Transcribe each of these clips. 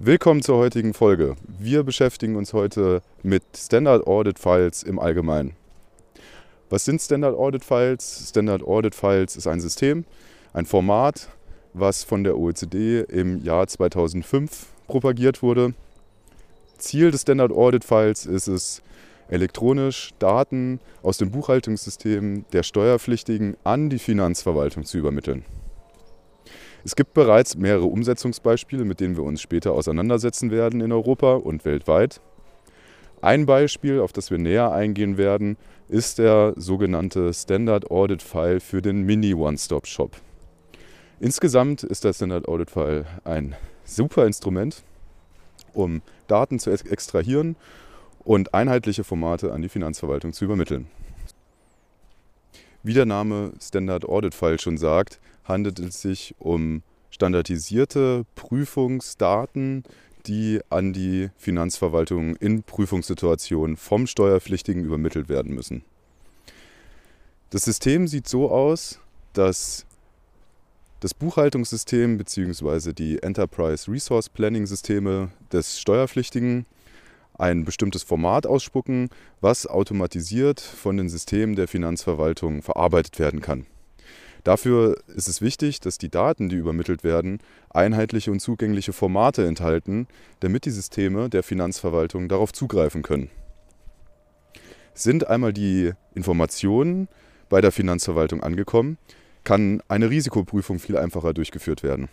Willkommen zur heutigen Folge. Wir beschäftigen uns heute mit Standard Audit Files im Allgemeinen. Was sind Standard Audit Files? Standard Audit Files ist ein System, ein Format, was von der OECD im Jahr 2005 propagiert wurde. Ziel des Standard Audit Files ist es, elektronisch Daten aus dem Buchhaltungssystem der Steuerpflichtigen an die Finanzverwaltung zu übermitteln. Es gibt bereits mehrere Umsetzungsbeispiele, mit denen wir uns später auseinandersetzen werden in Europa und weltweit. Ein Beispiel, auf das wir näher eingehen werden, ist der sogenannte Standard Audit File für den Mini One-Stop Shop. Insgesamt ist der Standard Audit File ein super Instrument, um Daten zu extrahieren und einheitliche Formate an die Finanzverwaltung zu übermitteln. Wie der Name Standard Audit File schon sagt, handelt es sich um standardisierte Prüfungsdaten, die an die Finanzverwaltung in Prüfungssituationen vom Steuerpflichtigen übermittelt werden müssen. Das System sieht so aus, dass das Buchhaltungssystem bzw. die Enterprise Resource Planning Systeme des Steuerpflichtigen ein bestimmtes Format ausspucken, was automatisiert von den Systemen der Finanzverwaltung verarbeitet werden kann. Dafür ist es wichtig, dass die Daten, die übermittelt werden, einheitliche und zugängliche Formate enthalten, damit die Systeme der Finanzverwaltung darauf zugreifen können. Sind einmal die Informationen bei der Finanzverwaltung angekommen, kann eine Risikoprüfung viel einfacher durchgeführt werden.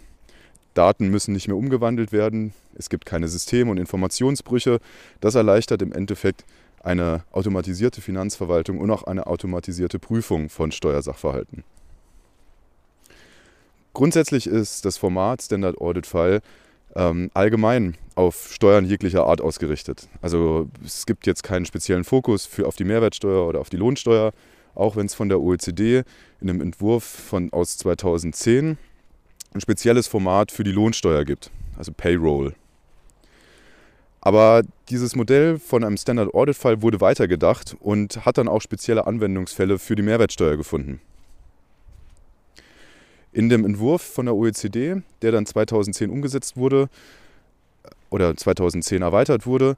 Daten müssen nicht mehr umgewandelt werden, es gibt keine System- und Informationsbrüche. Das erleichtert im Endeffekt eine automatisierte Finanzverwaltung und auch eine automatisierte Prüfung von Steuersachverhalten. Grundsätzlich ist das Format Standard Audit File ähm, allgemein auf Steuern jeglicher Art ausgerichtet. Also es gibt jetzt keinen speziellen Fokus für, auf die Mehrwertsteuer oder auf die Lohnsteuer, auch wenn es von der OECD in einem Entwurf von, aus 2010 ein spezielles Format für die Lohnsteuer gibt, also Payroll. Aber dieses Modell von einem Standard Audit File wurde weitergedacht und hat dann auch spezielle Anwendungsfälle für die Mehrwertsteuer gefunden. In dem Entwurf von der OECD, der dann 2010 umgesetzt wurde oder 2010 erweitert wurde,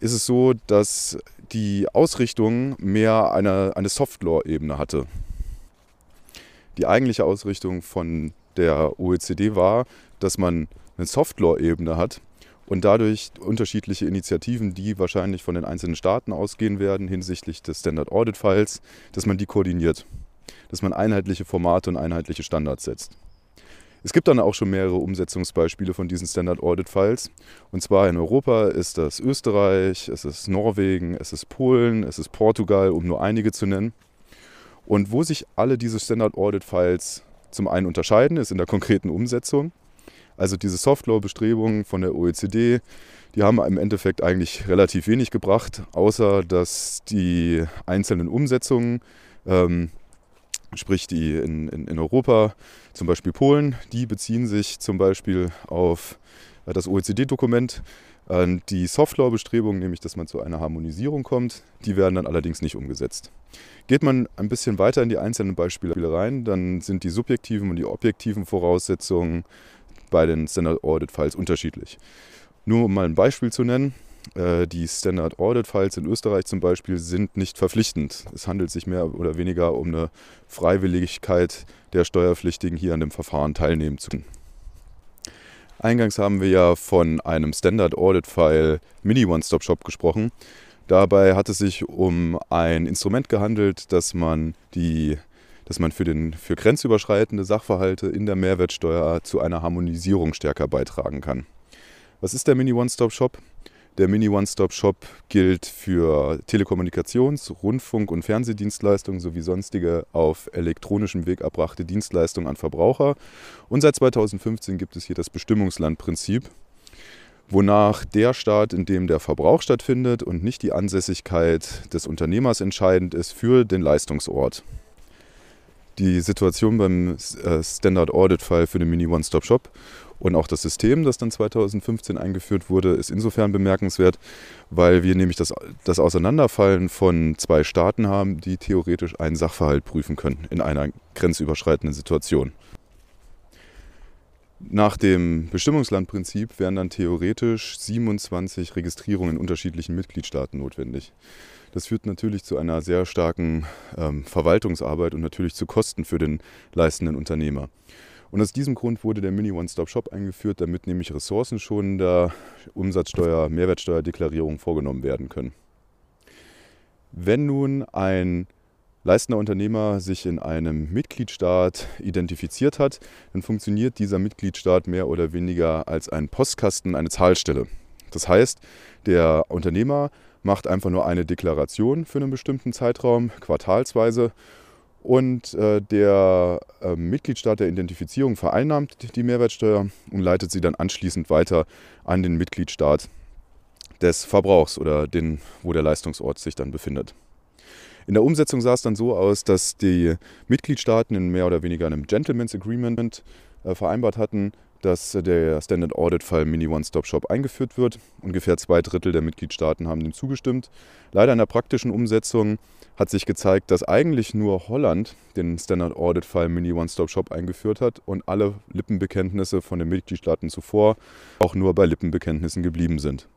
ist es so, dass die Ausrichtung mehr eine, eine Soft-Law-Ebene hatte. Die eigentliche Ausrichtung von der OECD war, dass man eine Soft-Law-Ebene hat und dadurch unterschiedliche Initiativen, die wahrscheinlich von den einzelnen Staaten ausgehen werden hinsichtlich des Standard Audit Files, dass man die koordiniert dass man einheitliche Formate und einheitliche Standards setzt. Es gibt dann auch schon mehrere Umsetzungsbeispiele von diesen Standard Audit Files. Und zwar in Europa ist das Österreich, es ist Norwegen, es ist Polen, es ist Portugal, um nur einige zu nennen. Und wo sich alle diese Standard Audit Files zum einen unterscheiden, ist in der konkreten Umsetzung. Also diese Softlaw-Bestrebungen von der OECD, die haben im Endeffekt eigentlich relativ wenig gebracht, außer dass die einzelnen Umsetzungen ähm, sprich die in, in, in Europa, zum Beispiel Polen, die beziehen sich zum Beispiel auf äh, das OECD-Dokument. Die Softlaw-Bestrebungen, nämlich dass man zu einer Harmonisierung kommt, die werden dann allerdings nicht umgesetzt. Geht man ein bisschen weiter in die einzelnen Beispiele rein, dann sind die subjektiven und die objektiven Voraussetzungen bei den Standard Audit Files unterschiedlich. Nur um mal ein Beispiel zu nennen, die Standard Audit Files in Österreich zum Beispiel sind nicht verpflichtend. Es handelt sich mehr oder weniger um eine Freiwilligkeit der Steuerpflichtigen, hier an dem Verfahren teilnehmen zu können. Eingangs haben wir ja von einem Standard Audit File Mini One-Stop Shop gesprochen. Dabei hat es sich um ein Instrument gehandelt, das man, die, dass man für, den, für grenzüberschreitende Sachverhalte in der Mehrwertsteuer zu einer Harmonisierung stärker beitragen kann. Was ist der Mini One-Stop Shop? Der Mini One-Stop-Shop gilt für Telekommunikations-, Rundfunk- und Fernsehdienstleistungen sowie sonstige auf elektronischem Weg erbrachte Dienstleistungen an Verbraucher. Und seit 2015 gibt es hier das Bestimmungslandprinzip, wonach der Staat, in dem der Verbrauch stattfindet und nicht die Ansässigkeit des Unternehmers entscheidend ist für den Leistungsort. Die Situation beim äh, Standard Audit File für den Mini One-Stop-Shop und auch das System, das dann 2015 eingeführt wurde, ist insofern bemerkenswert, weil wir nämlich das, das Auseinanderfallen von zwei Staaten haben, die theoretisch einen Sachverhalt prüfen können in einer grenzüberschreitenden Situation. Nach dem Bestimmungslandprinzip wären dann theoretisch 27 Registrierungen in unterschiedlichen Mitgliedstaaten notwendig. Das führt natürlich zu einer sehr starken ähm, Verwaltungsarbeit und natürlich zu Kosten für den leistenden Unternehmer. Und aus diesem Grund wurde der Mini One-Stop-Shop eingeführt, damit nämlich ressourcenschonender Umsatzsteuer, Mehrwertsteuerdeklarierungen vorgenommen werden können. Wenn nun ein leistender Unternehmer sich in einem Mitgliedstaat identifiziert hat, dann funktioniert dieser Mitgliedstaat mehr oder weniger als ein Postkasten, eine Zahlstelle. Das heißt, der Unternehmer macht einfach nur eine Deklaration für einen bestimmten Zeitraum, quartalsweise, und äh, der äh, Mitgliedstaat der Identifizierung vereinnahmt die Mehrwertsteuer und leitet sie dann anschließend weiter an den Mitgliedstaat des Verbrauchs oder den, wo der Leistungsort sich dann befindet. In der Umsetzung sah es dann so aus, dass die Mitgliedstaaten in mehr oder weniger einem Gentleman's Agreement äh, vereinbart hatten, dass der Standard Audit Fall Mini One-Stop Shop eingeführt wird. Ungefähr zwei Drittel der Mitgliedstaaten haben dem zugestimmt. Leider in der praktischen Umsetzung hat sich gezeigt, dass eigentlich nur Holland den Standard Audit Fall Mini One-Stop Shop eingeführt hat und alle Lippenbekenntnisse von den Mitgliedstaaten zuvor auch nur bei Lippenbekenntnissen geblieben sind.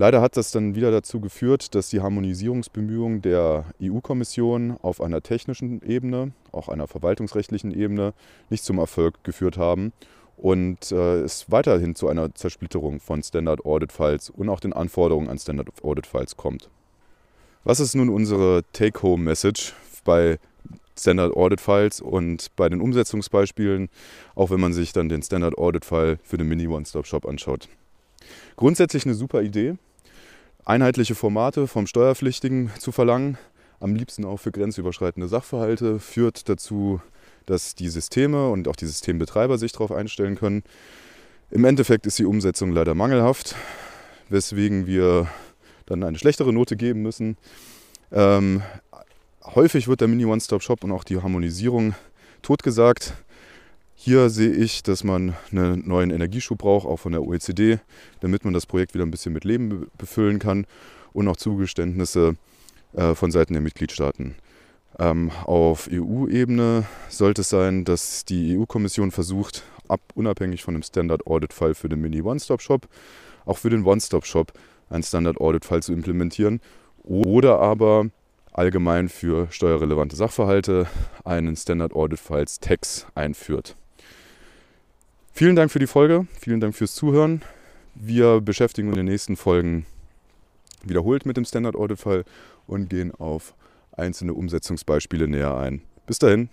Leider hat das dann wieder dazu geführt, dass die Harmonisierungsbemühungen der EU-Kommission auf einer technischen Ebene, auch einer verwaltungsrechtlichen Ebene, nicht zum Erfolg geführt haben und äh, es weiterhin zu einer Zersplitterung von Standard Audit Files und auch den Anforderungen an Standard Audit Files kommt. Was ist nun unsere Take-Home-Message bei Standard Audit Files und bei den Umsetzungsbeispielen, auch wenn man sich dann den Standard Audit File für den Mini One-Stop Shop anschaut? Grundsätzlich eine super Idee einheitliche Formate vom Steuerpflichtigen zu verlangen, am liebsten auch für grenzüberschreitende Sachverhalte, führt dazu, dass die Systeme und auch die Systembetreiber sich darauf einstellen können. Im Endeffekt ist die Umsetzung leider mangelhaft, weswegen wir dann eine schlechtere Note geben müssen. Ähm, häufig wird der Mini One-Stop-Shop und auch die Harmonisierung totgesagt. Hier sehe ich, dass man einen neuen Energieschub braucht, auch von der OECD, damit man das Projekt wieder ein bisschen mit Leben befüllen kann und auch Zugeständnisse äh, von Seiten der Mitgliedstaaten. Ähm, auf EU-Ebene sollte es sein, dass die EU-Kommission versucht, ab, unabhängig von dem Standard-Audit-Fall für den Mini-One-Stop-Shop, auch für den One-Stop-Shop einen Standard-Audit-Fall zu implementieren oder aber allgemein für steuerrelevante Sachverhalte einen Standard-Audit-Files Tax einführt. Vielen Dank für die Folge, vielen Dank fürs Zuhören. Wir beschäftigen uns in den nächsten Folgen wiederholt mit dem Standard Audit Fall und gehen auf einzelne Umsetzungsbeispiele näher ein. Bis dahin.